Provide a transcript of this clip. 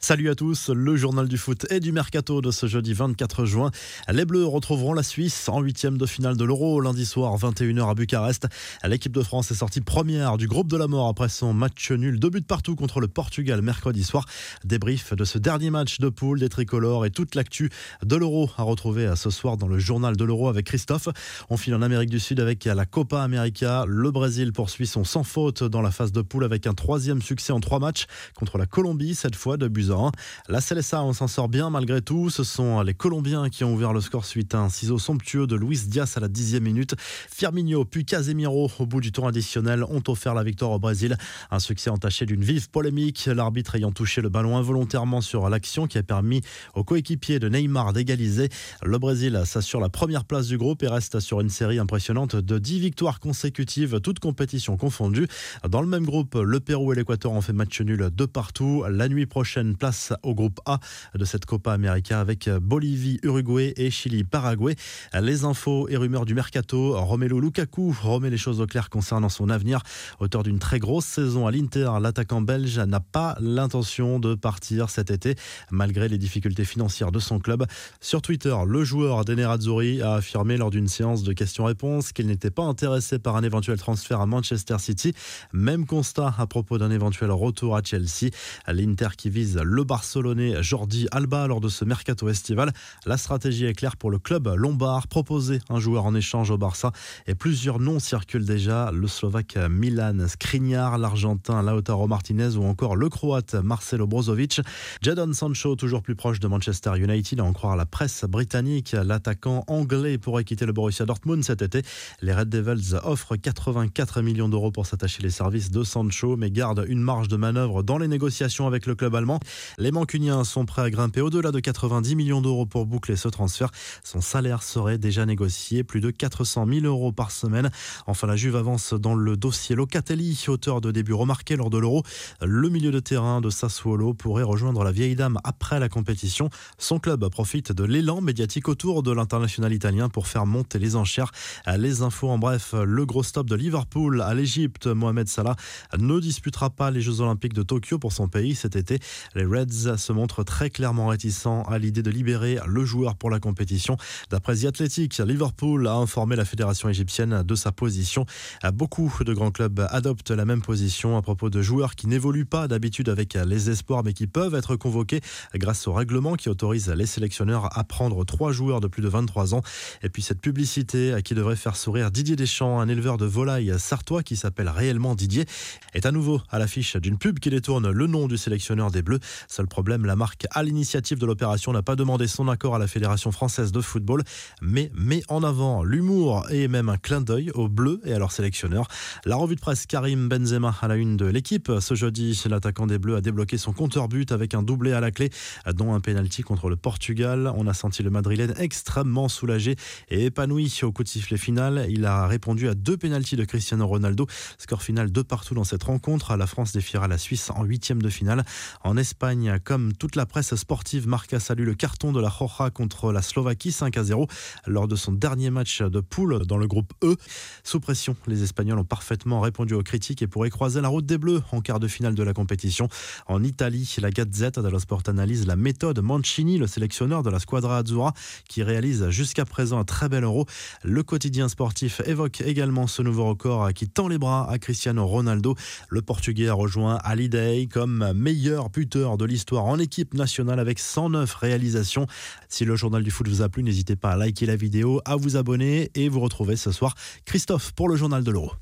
Salut à tous, le journal du foot et du mercato de ce jeudi 24 juin. Les Bleus retrouveront la Suisse en huitième de finale de l'Euro lundi soir 21h à Bucarest. L'équipe de France est sortie première du groupe de la mort après son match nul, deux buts partout contre le Portugal mercredi soir. Débrief de ce dernier match de poule des tricolores et toute l'actu de l'Euro à retrouver ce soir dans le journal de l'Euro avec Christophe. On file en Amérique du Sud avec la Copa América. Le Brésil poursuit son sans faute dans la phase de poule avec un troisième succès en trois matchs contre la Colombie, cette fois de la CLSA, on s'en sort bien malgré tout. Ce sont les Colombiens qui ont ouvert le score suite à un ciseau somptueux de Luis Diaz à la dixième minute. Firmino puis Casemiro, au bout du temps additionnel, ont offert la victoire au Brésil. Un succès entaché d'une vive polémique, l'arbitre ayant touché le ballon involontairement sur l'action qui a permis aux coéquipiers de Neymar d'égaliser. Le Brésil s'assure la première place du groupe et reste sur une série impressionnante de 10 victoires consécutives, toutes compétitions confondues. Dans le même groupe, le Pérou et l'Équateur ont fait match nul de partout. La nuit prochaine, place au groupe A de cette Copa América avec Bolivie, Uruguay et Chili, Paraguay. Les infos et rumeurs du mercato, Romelu Lukaku remet les choses au clair concernant son avenir. Auteur d'une très grosse saison à l'Inter, l'attaquant belge n'a pas l'intention de partir cet été malgré les difficultés financières de son club. Sur Twitter, le joueur Denerazzurri a affirmé lors d'une séance de questions-réponses qu'il n'était pas intéressé par un éventuel transfert à Manchester City. Même constat à propos d'un éventuel retour à Chelsea. L'Inter qui vise le Barcelonais Jordi Alba lors de ce mercato estival. La stratégie est claire pour le club lombard, proposer un joueur en échange au Barça et plusieurs noms circulent déjà, le Slovaque Milan Skriniar, l'Argentin Lautaro Martinez ou encore le Croate Marcelo Brozovic. Jadon Sancho, toujours plus proche de Manchester United, à en croire la presse britannique, l'attaquant anglais pourrait quitter le Borussia Dortmund cet été. Les Red Devils offrent 84 millions d'euros pour s'attacher les services de Sancho, mais gardent une marge de manœuvre dans les négociations avec le club allemand. Les Mancuniens sont prêts à grimper au-delà de 90 millions d'euros pour boucler ce transfert. Son salaire serait déjà négocié, plus de 400 000 euros par semaine. Enfin, la Juve avance dans le dossier Locatelli, auteur de début remarqué lors de l'Euro. Le milieu de terrain de Sassuolo pourrait rejoindre la vieille dame après la compétition. Son club profite de l'élan médiatique autour de l'international italien pour faire monter les enchères. Les infos en bref, le gros stop de Liverpool à l'Égypte, Mohamed Salah ne disputera pas les Jeux Olympiques de Tokyo pour son pays cet été. Reds se montrent très clairement réticents à l'idée de libérer le joueur pour la compétition. D'après The Athletic, Liverpool a informé la fédération égyptienne de sa position. Beaucoup de grands clubs adoptent la même position à propos de joueurs qui n'évoluent pas d'habitude avec les espoirs mais qui peuvent être convoqués grâce au règlement qui autorise les sélectionneurs à prendre trois joueurs de plus de 23 ans. Et puis cette publicité qui devrait faire sourire Didier Deschamps, un éleveur de volailles sartois qui s'appelle réellement Didier, est à nouveau à l'affiche d'une pub qui détourne le nom du sélectionneur des Bleus. Seul problème, la marque, à l'initiative de l'opération, n'a pas demandé son accord à la Fédération française de football, mais met en avant l'humour et même un clin d'œil aux Bleus et à leurs sélectionneurs. La revue de presse Karim Benzema à la une de l'équipe. Ce jeudi, l'attaquant des Bleus a débloqué son compteur but avec un doublé à la clé, dont un pénalty contre le Portugal. On a senti le Madrilène extrêmement soulagé et épanoui au coup de sifflet final. Il a répondu à deux pénaltys de Cristiano Ronaldo. Score final de partout dans cette rencontre. La France défiera la Suisse en huitième de finale. En Espagne, comme toute la presse sportive, marqua salut le carton de la Roja contre la Slovaquie 5 à 0 lors de son dernier match de poule dans le groupe E. Sous pression, les Espagnols ont parfaitement répondu aux critiques et pourraient croiser la route des Bleus en quart de finale de la compétition. En Italie, la Gazette dello Sport analyse la méthode Mancini, le sélectionneur de la Squadra Azzurra, qui réalise jusqu'à présent un très bel euro. Le quotidien sportif évoque également ce nouveau record qui tend les bras à Cristiano Ronaldo. Le Portugais a rejoint Hallyday comme meilleur buteur de l'histoire en équipe nationale avec 109 réalisations. Si le journal du foot vous a plu, n'hésitez pas à liker la vidéo, à vous abonner et vous retrouver ce soir Christophe pour le journal de l'Euro.